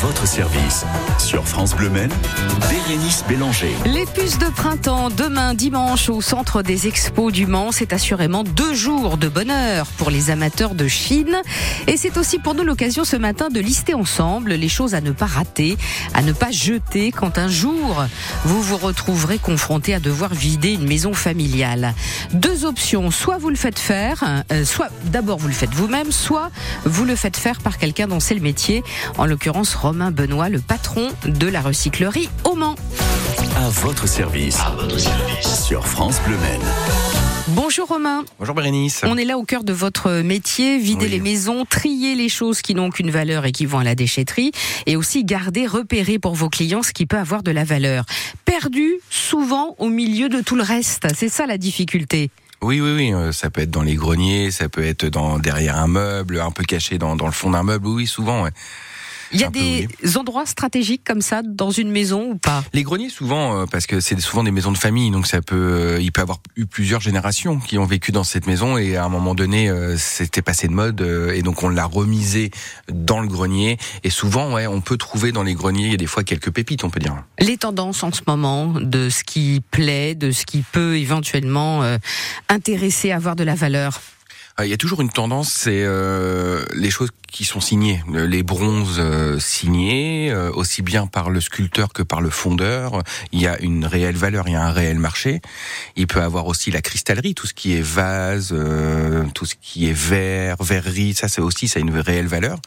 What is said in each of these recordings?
votre service. Sur France Bleu Maine, Bérénice Bélanger. Les puces de printemps, demain dimanche au centre des expos du Mans, c'est assurément deux jours de bonheur pour les amateurs de Chine. Et c'est aussi pour nous l'occasion ce matin de lister ensemble les choses à ne pas rater, à ne pas jeter quand un jour vous vous retrouverez confronté à devoir vider une maison familiale. Deux options, soit vous le faites faire, euh, soit d'abord vous le faites vous-même, soit vous le faites faire par quelqu'un dont c'est le métier, en l'occurrence Romain Benoît, le patron de la recyclerie au Mans. À votre service. Sur France Bleu Maine. Bonjour Romain. Bonjour Bérénice. On est là au cœur de votre métier, vider Oui. les maisons, trier les choses qui n'ont qu'une valeur et qui vont à la déchetterie, et aussi garder, repérer pour vos clients ce qui peut avoir de la valeur. Perdu souvent au milieu de tout le reste. C'est ça la difficulté. Oui, oui, oui, euh, ça peut être dans les greniers, ça peut être dans derrière un meuble, un peu caché dans, dans le fond d'un meuble, oui, souvent. ouais. Il y a des endroits stratégiques comme ça dans une maison ou pas? Les greniers, souvent, euh, parce que c'est souvent des maisons de famille, donc ça peut, euh, il peut avoir eu plusieurs générations qui ont vécu dans cette maison et à un moment donné, euh, c'était passé de mode et donc on l'a remisé dans le grenier. Et souvent, ouais, on peut trouver dans les greniers, il y a des fois quelques pépites, on peut dire. Les tendances en ce moment de ce qui plaît, de ce qui peut éventuellement euh, intéresser, avoir de la valeur? Euh, Il y a toujours une tendance, c'est euh, les choses qui sont signées, Le- les bronzes euh, signés, euh, aussi bien par le sculpteur que par le fondeur. Il y a une réelle valeur, il y a un réel marché. Il peut avoir aussi la cristallerie, tout ce qui est vase, euh, tout ce qui est verre, verrerie, ça c'est aussi ça a une réelle valeur.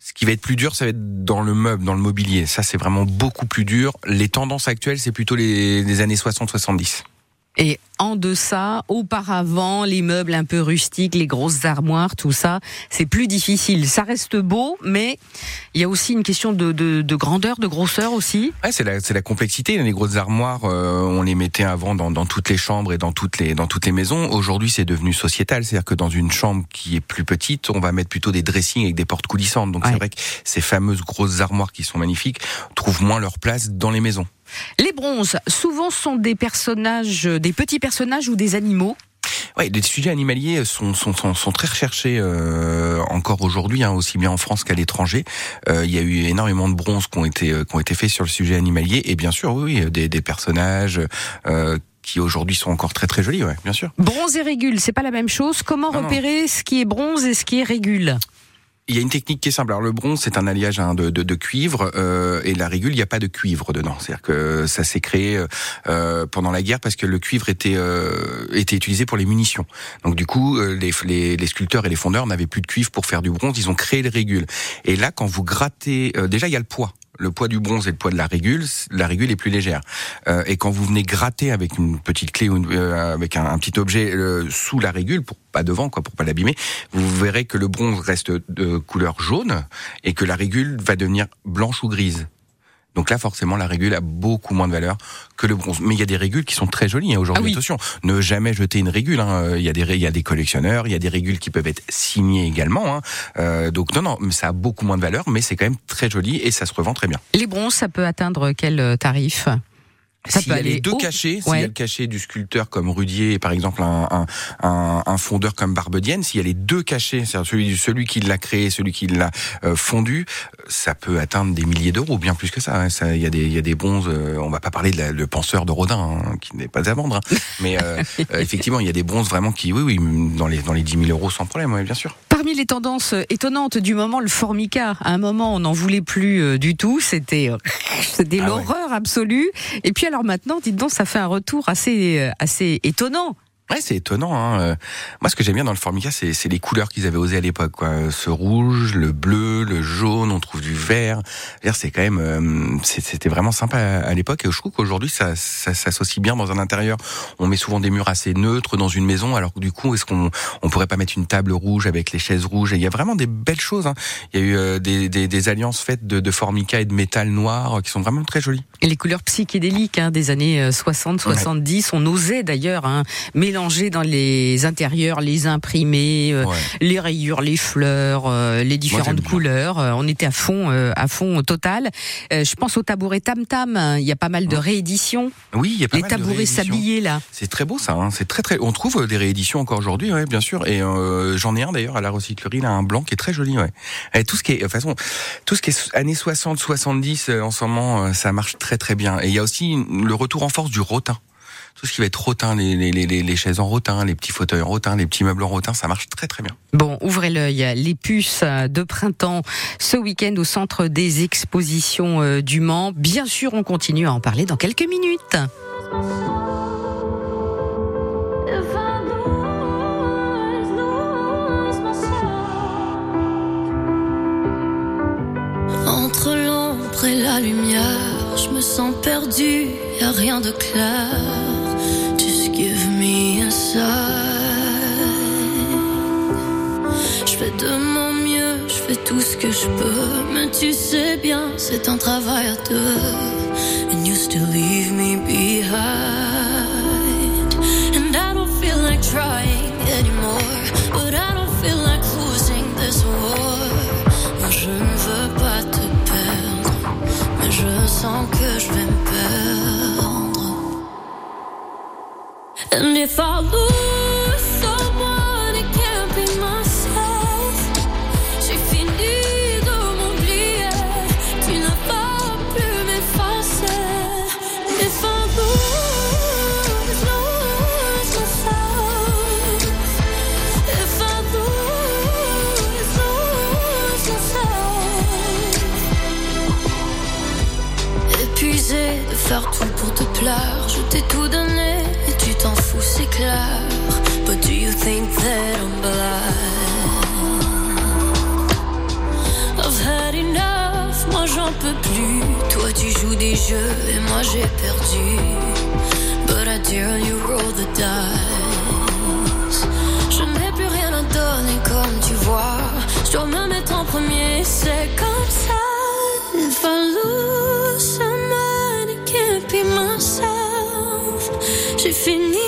Ce qui va être plus dur, ça va être dans le meuble, dans le mobilier. Ça, c'est vraiment beaucoup plus dur. Les tendances actuelles, c'est plutôt les, les années 60-70. Et en deçà, auparavant, les meubles un peu rustiques, les grosses armoires, tout ça, c'est plus difficile. Ça reste beau, mais il y a aussi une question de, de, de grandeur, de grosseur aussi. Ouais, c'est la, la complexité. Les grosses armoires, euh, on les mettait avant dans, dans toutes les chambres et dans toutes les, dans toutes les maisons. Aujourd'hui, c'est devenu sociétal. C'est-à-dire que dans une chambre qui est plus petite, on va mettre plutôt des dressings avec des portes coulissantes. Donc Ouais. c'est vrai que ces fameuses grosses armoires qui sont magnifiques trouvent moins leur place dans les maisons. Les bronzes, souvent sont des personnages, des petits personnages ou des animaux? Ouais, les sujets animaliers sont, sont, sont, sont très recherchés euh, encore aujourd'hui, hein, aussi bien en France qu'à l'étranger. Euh, il y a eu énormément de bronzes qui ont été euh, qui ont été faits sur le sujet animalier et bien sûr, oui, oui, des, des personnages. Euh, qui aujourd'hui sont encore très très jolis, ouais, bien sûr. Bronze et régule, c'est pas la même chose. Comment Non, non. repérer ce qui est bronze et ce qui est régule? Il y a une technique qui est simple. Alors le bronze, c'est un alliage hein, de, de, de cuivre euh, et la régule, il n'y a pas de cuivre dedans. C'est-à-dire que ça s'est créé euh, pendant la guerre parce que le cuivre était euh, était utilisé pour les munitions. Donc du coup, euh, les, les, les sculpteurs et les fondeurs n'avaient plus de cuivre pour faire du bronze. Ils ont créé les régules. Et là, quand vous grattez, euh, déjà il y a le poids. Le poids du bronze et le poids de la régule, la régule est plus légère. Euh, et quand vous venez gratter avec une petite clé ou une- euh, avec un, petit objet euh, sous la régule, pour pas devant, quoi, pour pas l'abîmer, vous verrez que le bronze reste de couleur jaune et que la régule va devenir blanche ou grise. Donc là, forcément, la régule a beaucoup moins de valeur que le bronze. Mais il y a des régules qui sont très jolies hein, aujourd'hui. Ah oui. Attention, ne jamais jeter une régule. hein. Il y a des ré- il y a des collectionneurs, il y a des régules qui peuvent être signées également. hein. Euh, donc non, non, ça a beaucoup moins de valeur, mais c'est quand même très joli et ça se revend très bien. Les bronzes, ça peut atteindre quel euh, tarif? Ça S'il peut y a aller les deux haut. cachets, s'il Ouais. y a le cachet du sculpteur comme Rudier et par exemple un, un, un, un fondeur comme Barbedienne, s'il y a les deux cachets, c'est-à-dire celui, celui qui l'a créé, celui qui l'a euh, fondu, ça peut atteindre des milliers d'euros, bien plus que ça. hein. Il y a des, il y a des bronzes. euh, on va pas parler de la- le penseur de Rodin, hein, qui n'est pas à vendre, hein. mais euh, euh, effectivement, il y a des bronzes vraiment qui, oui, oui, dans les dans les 10 000 euros sans problème, ouais, bien sûr. Parmi les tendances étonnantes du moment, le formica. À un moment, on n'en voulait plus du tout. C'était, Ah ouais. l'horreur absolue. Et puis alors maintenant, dites donc, ça fait un retour assez, euh, assez étonnant. Ouais, c'est étonnant. Hein. Euh, Moi, ce que j'aime bien dans le Formica, c'est c'est les couleurs qu'ils avaient osé à l'époque. quoi. Ce rouge, le bleu, le jaune, on trouve du vert. C'est quand même, euh, c'était vraiment sympa à, l'époque. Et je trouve qu'aujourd'hui, ça, ça s'associe bien dans un intérieur. On met souvent des murs assez neutres dans une maison. Alors que du coup, est-ce qu'on on pourrait pas mettre une table rouge avec les chaises rouges? Et il y a vraiment des belles choses. Hein. Il y a eu euh, des, des, des alliances faites de, de Formica et de métal noir qui sont vraiment très jolies. Et les couleurs psychédéliques hein, des années euh, 60, 70, on osait d'ailleurs hein, mélanger mélanger dans les intérieurs, les imprimés, euh, les rayures, les fleurs, euh, les différentes couleurs. Euh, on était à fond, à fond total. je pense au tabouret Tam Tam. Il y a pas mal de rééditions. Oui, il y a pas les mal tabourets sabliers là. C'est très beau ça. Hein. C'est très très. On trouve des rééditions encore aujourd'hui, ouais, bien sûr. Et j'en ai un d'ailleurs à la recyclerie, là, un blanc qui est très joli. Ouais. Et tout ce qui est, de toute façon, tout ce qui est années 60, 70 en ce moment, ça marche très très bien. Et il y a aussi le retour en force du rotin tout ce qui va être rotin, les, les, les, les, chaises en rotin, les petits fauteuils en rotin, les petits meubles en rotin, ça marche très très bien. Bon, ouvrez l'œil. Les puces de printemps ce week-end au centre des expositions euh, du Mans. Bien sûr, on continue à en parler dans quelques minutes. Entre l'ombre et la lumière, je me sens perdu, y a rien de clair. Je fais de mon mieux, je fais tout ce que je peux. Mais tu sais bien, c'est un travail à deux. And you still leave me And if I lose But do you think that I'm blind? I've had enough, moi j'en peux plus. Toi tu joues des jeux et moi j'ai perdu. But I dare you roll the dice. Je n'ai plus rien à donner comme tu vois. Je dois me mettre en premier, c'est comme ça. If I lose someone, it can't be myself. J'ai fini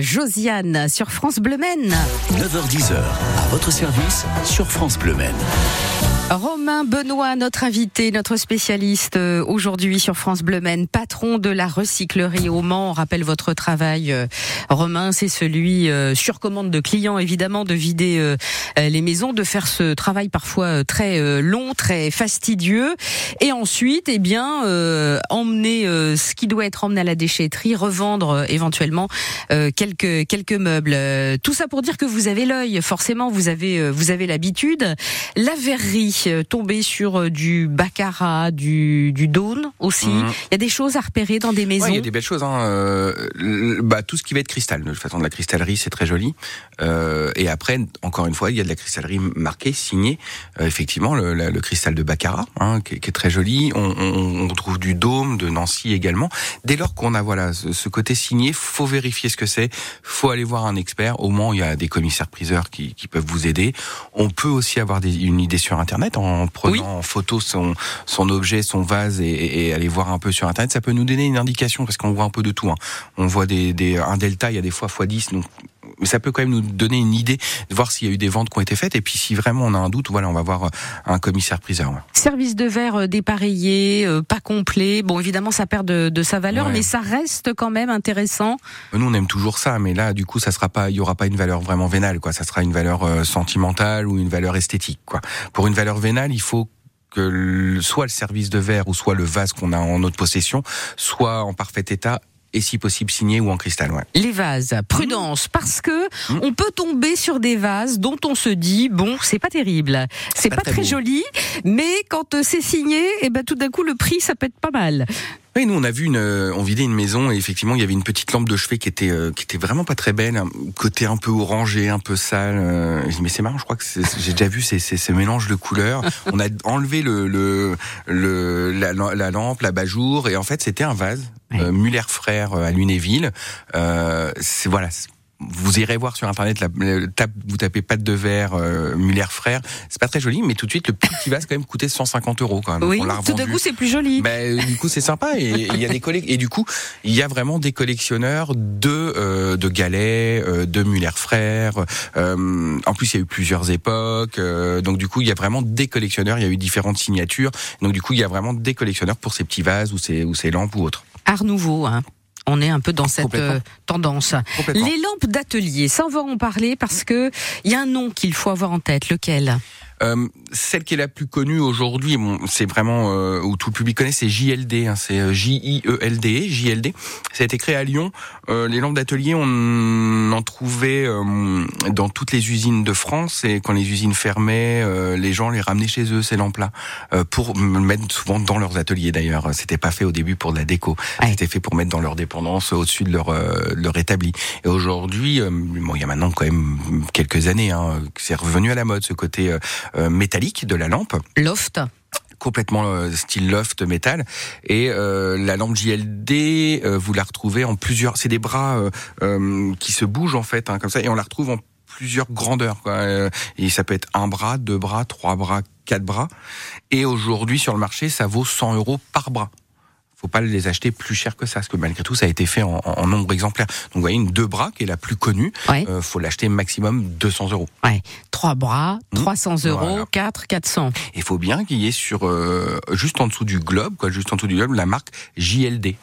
Josiane sur France Bleu 9h10h, à votre service sur France Bleu Romain Benoît, notre invité, notre spécialiste euh, aujourd'hui sur France Bleu patron de la recyclerie au Mans. On rappelle votre travail, euh, Romain, c'est celui euh, sur commande de clients évidemment de vider les maisons, de faire ce travail parfois très long, très fastidieux, et ensuite, eh bien, emmener ce qui doit être emmené à la déchetterie, revendre éventuellement quelques quelques meubles. Tout ça pour dire que vous avez l'œil, forcément, vous avez vous avez l'habitude. La verrerie tomber sur euh, du baccarat, du, du daune aussi. Mhm. Il y a des choses à repérer dans des maisons. il y a des belles choses. Hein. Euh, bah, tout ce qui va être cristal. De toute façon, de la cristallerie, c'est très joli. Euh, et après, encore une fois, il y a de la cristallerie marquée, signée. Euh, effectivement, le, le, cristal de baccarat, hein, qui, qui, est très joli. On, on, on, trouve du dôme de Nancy également. Dès lors qu'on a voilà ce, côté signé, faut vérifier ce que c'est. Faut aller voir un expert. Au moins, il y a des commissaires priseurs qui, qui peuvent vous aider. On peut aussi avoir des, une idée sur Internet en prenant en photo son, son objet, son vase et, et, aller voir un peu sur Internet. Ça peut nous donner une indication parce qu'on voit un peu de tout. Hein. On voit des, des, un delta, il y a des fois x10, donc ça peut quand même nous donner une idée de voir s'il y a eu des ventes qui ont été faites. Et puis si vraiment on a un doute, voilà, on va voir un commissaire priseur. Service de verre dépareillé, pas complet. Bon, évidemment, ça perd de, de sa valeur, mais ça reste quand même intéressant. Nous, on aime toujours ça, mais là, du coup, ça sera pas, il y aura pas une valeur vraiment vénale, quoi. Ça sera une valeur sentimentale ou une valeur esthétique, quoi. Pour une valeur vénale, il faut que soit le service de verre ou soit le vase qu'on a en notre possession soit en parfait état et si possible signé ou en cristal. Ouais. Les vases, prudence, parce que mmh. on peut tomber sur des vases dont on se dit bon, c'est pas terrible, c'est pas, très, joli, mais quand euh, c'est signé, et eh ben tout d'un coup le prix ça peut être pas mal. Oui, nous on a vu une, euh, on vidait une maison et effectivement il y avait une petite lampe de chevet qui était euh, qui était vraiment pas très belle, un côté un peu orangé, un peu sale. Euh, je dis mais c'est marrant, je crois que j'ai déjà vu ces, ces, ces, mélanges de couleurs. on a enlevé le, le, le la, la, lampe, l'abat-jour et en fait c'était un vase Muller frère à Lunéville. c'est voilà vous irez voir sur internet, la, vous tapez pâte de verre euh, Muller frère. C'est pas très joli, mais tout de suite le petit vase quand même coûtait 150 euros quand même. Oui, tout d'un coup c'est plus joli. Ben, du coup c'est sympa et il y a des collègues et du coup il y a vraiment des collectionneurs de euh, de galets, euh, de Muller frère. Euh, en plus il y a eu plusieurs époques, euh, donc du coup il y a vraiment des collectionneurs. Il y a eu différentes signatures, donc du coup il y a vraiment des collectionneurs pour ces petits vases ou ces ou ces lampes ou autres. Art nouveau, hein on est un peu dans cette euh, tendance. Les lampes d'atelier, ça on va en parler parce que il y a un nom qu'il faut avoir en tête. Lequel? Euh, celle qui est la plus connue aujourd'hui, bon, c'est vraiment euh, où tout le public connaît, c'est JLD. Hein, c'est euh, J-I-E-L-D, JLD. Ça a été créé à Lyon. Euh, les lampes d'atelier, on en trouvait dans toutes les usines de France. Et quand les usines fermaient, les gens les ramenaient chez eux ces lampes-là pour mettre souvent dans leurs ateliers. D'ailleurs, c'était pas fait au début pour de la déco. C'était fait pour mettre dans leur dépendance au-dessus de leur leur établi. Et aujourd'hui, bon, il y a maintenant quand même quelques années, hein, c'est revenu à la mode ce côté euh, métallique de la lampe. Loft complètement euh, style loft métal et euh, la lampe JLD vous la retrouvez en plusieurs c'est des bras qui se bougent en fait hein, comme ça et on la retrouve en plusieurs grandeurs quoi. et ça peut être un bras deux bras trois bras quatre bras et aujourd'hui sur le marché ça vaut 100 euros par bras faut pas les acheter plus cher que ça, parce que malgré tout, ça a été fait en, en nombre exemplaire. Donc, vous voyez, une deux bras, qui est la plus connue, ouais. euh, faut l'acheter maximum 200 euros. Ouais. Trois bras, 300 mmh. euros, voilà. 4, 400. Il faut bien qu'il y ait sur, euh, juste en dessous du globe, quoi, juste en dessous du globe, la marque JLD.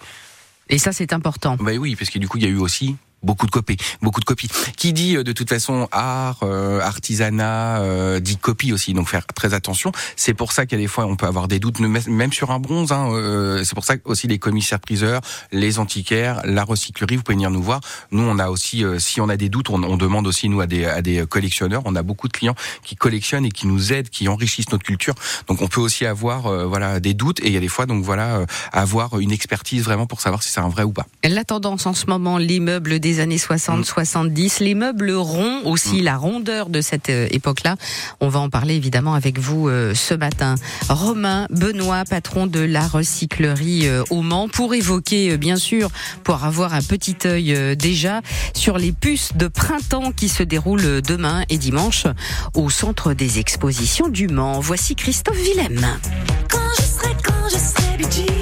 Et ça, c'est important. Bah oui, parce que du coup, il y a eu aussi beaucoup de copies, beaucoup de copies. Qui dit euh, de toute façon art, euh, artisanat, euh, dit copie aussi. Donc faire très attention. C'est pour ça qu'il y a des fois on peut avoir des doutes, même sur un bronze. Hein, euh, c'est pour ça aussi les commissaires priseurs, les antiquaires, la recyclerie, vous pouvez venir nous voir. Nous on a aussi, euh, si on a des doutes, on, on, demande aussi nous à des à des collectionneurs. On a beaucoup de clients qui collectionnent et qui nous aident, qui enrichissent notre culture. Donc on peut aussi avoir euh, voilà des doutes et il y a des fois donc voilà avoir une expertise vraiment pour savoir si c'est un vrai ou pas. La tendance en ce moment, l'immeuble années 60-70. Les meubles ronds aussi, la rondeur de cette euh, époque-là. On va en parler évidemment avec vous euh, ce matin. Romain Benoît, patron de la recyclerie euh, au Mans, pour évoquer bien sûr, pour avoir un petit œil déjà sur les puces de printemps qui se déroulent demain et dimanche au centre des expositions du Mans. Voici Christophe Willem. Quand je serai, quand je serai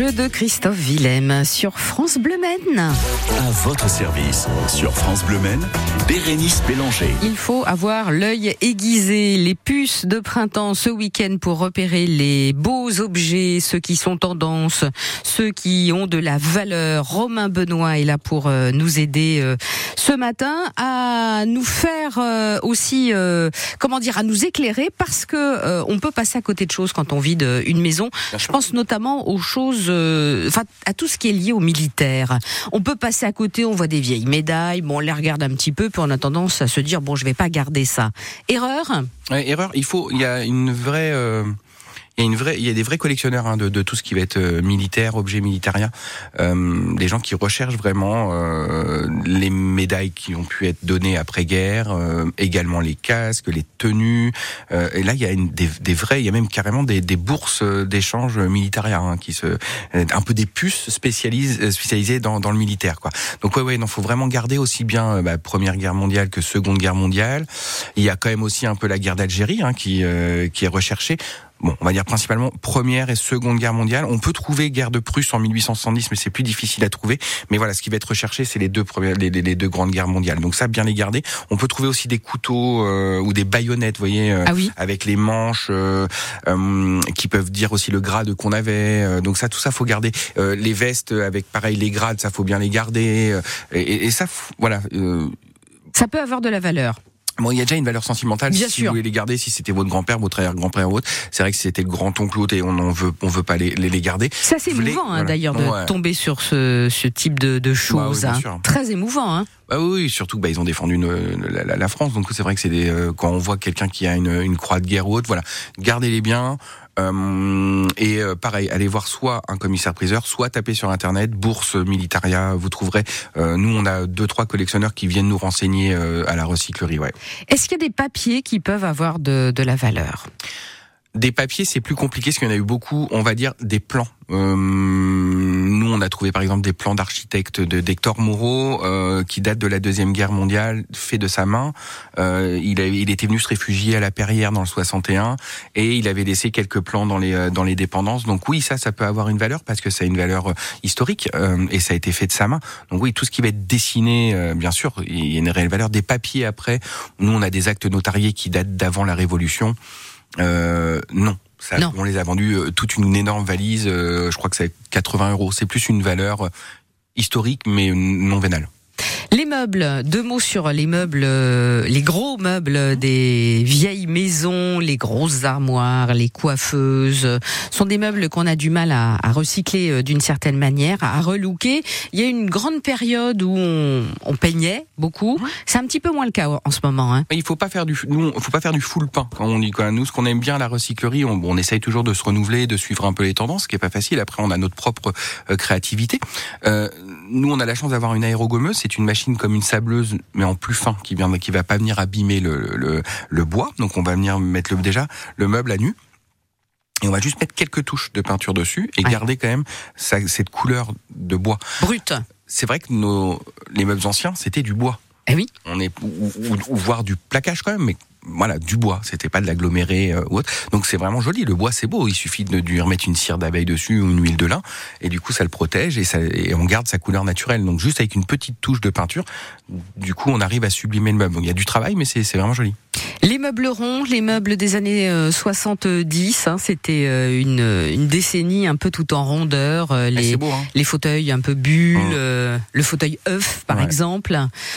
jeu de Christophe Willem sur France Bleu Maine. À votre service sur France Bleu Maine, Bérénice Bélanger. Il faut avoir l'œil aiguisé, les puces de printemps ce week-end pour repérer les beaux objets, ceux qui sont tendance, ceux qui ont de la valeur. Romain Benoît est là pour euh, nous aider euh, ce matin à nous faire euh, aussi, comment dire, à nous éclairer parce que on peut passer à côté de choses quand on vide une maison. Je pense notamment aux choses, euh, à tout ce qui est lié au militaire. On peut passer à côté, on voit des vieilles médailles, bon on les regarde un petit peu, puis on a tendance à se dire bon je vais pas garder ça. Erreur? erreur. Il faut, il y a une vraie. Euh, il y a une vraie, il y a des vrais collectionneurs hein, de, de, tout ce qui va être euh, militaire, objet militaria, euh, des gens qui recherchent vraiment euh, les médailles qui ont pu être données après-guerre, euh, également les casques, les tenues. Euh, et là, il y a une, des, des, vrais, il y a même carrément des, des bourses d'échange militaria hein, qui se, un peu des puces spécialisées, spécialisées dans, dans le militaire, quoi. Donc ouais, ouais, non, faut vraiment garder aussi bien bah, Première Guerre mondiale que Seconde Guerre mondiale. Il y a quand même aussi un peu la guerre d'Algérie hein, qui, qui est recherchée bon, on va dire principalement Première et Seconde Guerre mondiale. On peut trouver guerre de Prusse en 1870, mais c'est plus difficile à trouver. Mais voilà, ce qui va être recherché, c'est les deux premières, les, les, deux grandes guerres mondiales. Donc ça, bien les garder. On peut trouver aussi des couteaux euh, ou des baïonnettes, vous voyez, euh, ah oui. avec les manches euh, euh, qui peuvent dire aussi le grade qu'on avait. donc ça, tout ça, faut garder. les vestes avec pareil les grades, ça faut bien les garder. Et, et, ça, voilà. ça peut avoir de la valeur. Bon, il y a déjà une valeur sentimentale. Bien si sûr. vous voulez les garder, si c'était votre grand-père, votre arrière-grand-père ou autre, c'est vrai que c'était le grand-oncle ou et on en veut, on veut pas les, les, les garder. Ça, c'est émouvant, hein, d'ailleurs, de ouais. tomber sur ce, ce type de, de choses. Bah, oui, hein. Très émouvant, hein. Bah oui, surtout bah, ils ont défendu une, la, la, France, donc c'est vrai que c'est des euh, quand on voit quelqu'un qui a une, une croix de guerre ou autre, voilà, gardez-les bien. Euh, et euh, pareil, allez voir soit un commissaire priseur, soit taper sur internet bourse militaria. Vous trouverez. Euh, nous, on a deux trois collectionneurs qui viennent nous renseigner à la recyclerie. Ouais. Est-ce qu'il y a des papiers qui peuvent avoir de, de la valeur? Des papiers, c'est plus compliqué parce qu'il y en a eu beaucoup, on va dire, des plans. Euh, nous, on a trouvé par exemple des plans d'architecte de d'Hector Moreau euh, qui datent de la Deuxième Guerre mondiale, fait de sa main. Euh, il, il était venu se réfugier à la Perrière dans le 61 et il avait laissé quelques plans dans les, dans les dépendances. Donc oui, ça, ça peut avoir une valeur parce que ça a une valeur historique euh, et ça a été fait de sa main. Donc oui, tout ce qui va être dessiné, euh, bien sûr, il y a une réelle valeur. Des papiers après, nous, on a des actes notariés qui datent d'avant la Révolution. Euh, non. Ça, non. On les a vendus euh, toute une énorme valise. Euh, je crois que c'est 80 euros. C'est plus une valeur historique, mais non vénale. Les meubles, deux mots sur les meubles, euh, les gros meubles des vieilles maisons, les grosses armoires, les coiffeuses, sont des meubles qu'on a du mal à, à recycler euh, d'une certaine manière, à relooker. Il y a une grande période où on, on peignait beaucoup. C'est un petit peu moins le cas en ce moment. Hein. Il faut pas faire du, nous, faut pas faire du full pain quand on dit quoi. Nous, ce qu'on aime bien la recyclerie, on, on essaye toujours de se renouveler, de suivre un peu les tendances, ce qui est pas facile. Après, on a notre propre euh, créativité. Euh, nous, on a la chance d'avoir une aérogommeuse. C'est une machine comme une sableuse, mais en plus fin, qui vient, qui va pas venir abîmer le, le, le bois. Donc, on va venir mettre le, déjà le meuble à nu. Et on va juste mettre quelques touches de peinture dessus et Ouais. garder quand même sa- cette couleur de bois. Brut. C'est vrai que nos, les meubles anciens, c'était du bois. Eh oui. On est ou, ou, ou voir du plaquage quand même, mais voilà, du bois. C'était pas de l'aggloméré euh, ou autre. Donc c'est vraiment joli. Le bois, c'est beau. Il suffit de, de lui remettre une cire d'abeille dessus ou une huile de lin, et du coup, ça le protège et, ça, et on garde sa couleur naturelle. Donc juste avec une petite touche de peinture, du coup, on arrive à sublimer le meuble. Donc il y a du travail, mais c'est vraiment joli. Les meubles ronds, les meubles des années euh, 70, hein, c'était euh, une, une décennie un peu tout en rondeur. euh, Ah, les, beau, hein les fauteuils un peu bulles, Mmh. euh, le fauteuil œuf par Ouais. exemple.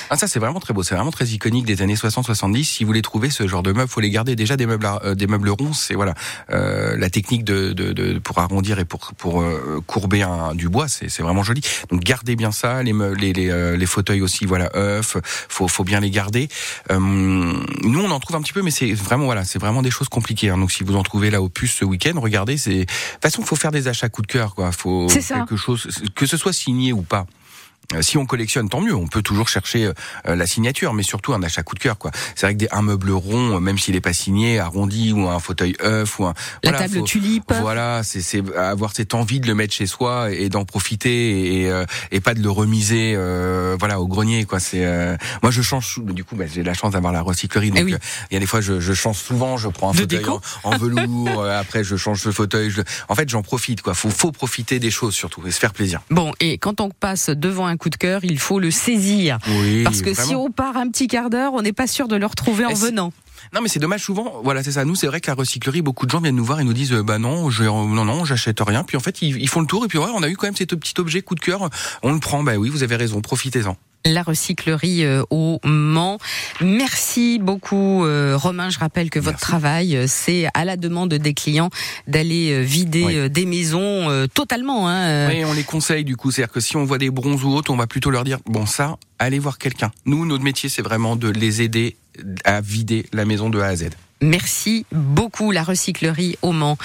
Ah, ça c'est vraiment très beau, c'est vraiment très iconique des années 60-70. Si vous voulez trouver ce genre de meubles, faut les garder. Déjà des meubles, à- euh, des meubles ronds, c'est voilà euh, la technique de, de, de- pour arrondir et pour pour euh, courber un, du bois, c'est vraiment joli. Donc gardez bien ça. Les meubles, les les, les fauteuils aussi, voilà œufs, faut faut bien les garder. Euh, nous on en trouve un petit peu, mais c'est vraiment voilà, c'est vraiment des choses compliquées. hein. Donc si vous en trouvez là au puce ce week-end, regardez. C'est de toute façon faut faire des achats coup de cœur quoi. Faut quelque chose que ce soit signé ou pas. Si on collectionne, tant mieux. On peut toujours chercher la signature, mais surtout un achat coup de cœur. quoi. C'est vrai que des, un meuble rond, même s'il n'est pas signé, arrondi ou un fauteuil œuf ou un la table tulipe. Voilà, c'est avoir cette envie de le mettre chez soi et d'en profiter et, et, pas de le remiser voilà au grenier. quoi. C'est moi je change. Du coup, bah, j'ai la chance d'avoir la recyclerie. Donc eh il y a des fois je, je change souvent. Je prends un fauteuil en, velours. après je change le fauteuil. En fait, j'en profite. Quoi. Faut faut profiter des choses surtout et se faire plaisir. Bon, et quand on passe devant un coup de cœur, il faut le saisir. Oui, Parce que si on part un petit quart d'heure, on n'est pas sûr de le retrouver en venant. Non, mais c'est dommage souvent. Voilà, c'est ça. Nous, c'est vrai que la recyclerie, beaucoup de gens viennent nous voir et nous disent, bah non, je, non, non, j'achète rien. Puis en fait, ils, font le tour et puis ouais, on a eu quand même cet petit objet coup de cœur. On le prend. Bah oui, vous avez raison. Profitez-en la recyclerie euh, au Mans. Merci beaucoup euh, Romain. Je rappelle que votre travail, euh, c'est à la demande des clients d'aller vider des maisons totalement. Hein. Oui, on les conseille du coup. C'est-à-dire que si on voit des bronzes ou autres, on va plutôt leur dire, bon ça, allez voir quelqu'un. Nous, notre métier, c'est vraiment de les aider à vider la maison de A à Z. Merci beaucoup, la recyclerie au Mans.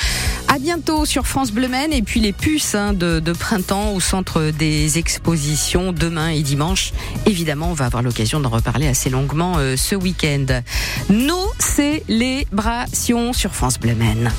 À bientôt sur France Bleu Maine et puis les puces hein, de, printemps au centre des expositions demain et dimanche. Évidemment, on va avoir l'occasion d'en reparler assez longuement euh, ce week-end. Nos célébrations sur France Bleu Maine.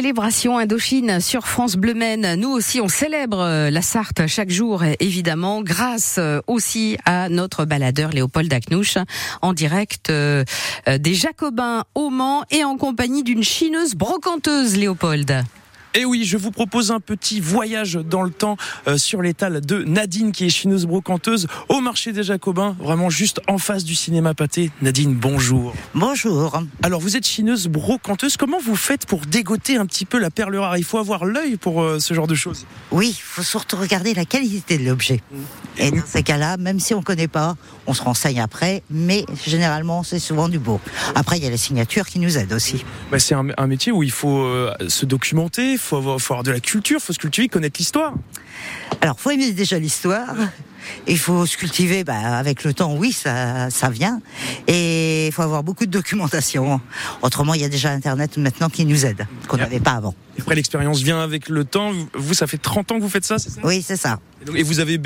Nos célébrations Indochine sur France Bleu Maine. Nous aussi, on célèbre euh, la Sarthe chaque jour, évidemment, grâce euh, aussi à notre baladeur Léopold Aknouch, en direct euh, des Jacobins au Mans et en compagnie d'une chineuse brocanteuse, Léopold. Et oui, je vous propose un petit voyage dans le temps euh, sur l'étal de Nadine, qui est chineuse brocanteuse au marché des Jacobins, vraiment juste en face du cinéma pâté. Nadine, bonjour. Bonjour. Alors, vous êtes chineuse brocanteuse. Comment vous faites pour dégoter un petit peu la perle rare? Il faut avoir l'œil pour euh, ce genre de choses. Oui, il faut surtout regarder la qualité de l'objet. Et dans ces cas-là, même si on ne connaît pas, on se renseigne après, mais généralement, c'est souvent du beau. Après, il y a les signatures qui nous aident aussi. Bah, c'est un, un métier où il faut euh, se documenter, faut avoir, faut avoir de la culture, il faut se cultiver, connaître l'histoire. Alors, faut aimer déjà l'histoire. Il faut se cultiver bah, avec le temps, oui, ça, ça vient. Et il faut avoir beaucoup de documentation. Autrement, il y a déjà Internet maintenant qui nous aide, qu'on Yeah. n'avait pas avant. Après, l'expérience vient avec le temps. Vous, ça fait 30 ans que vous faites ça, c'est ça? Oui, c'est ça. Et donc- Et vous avez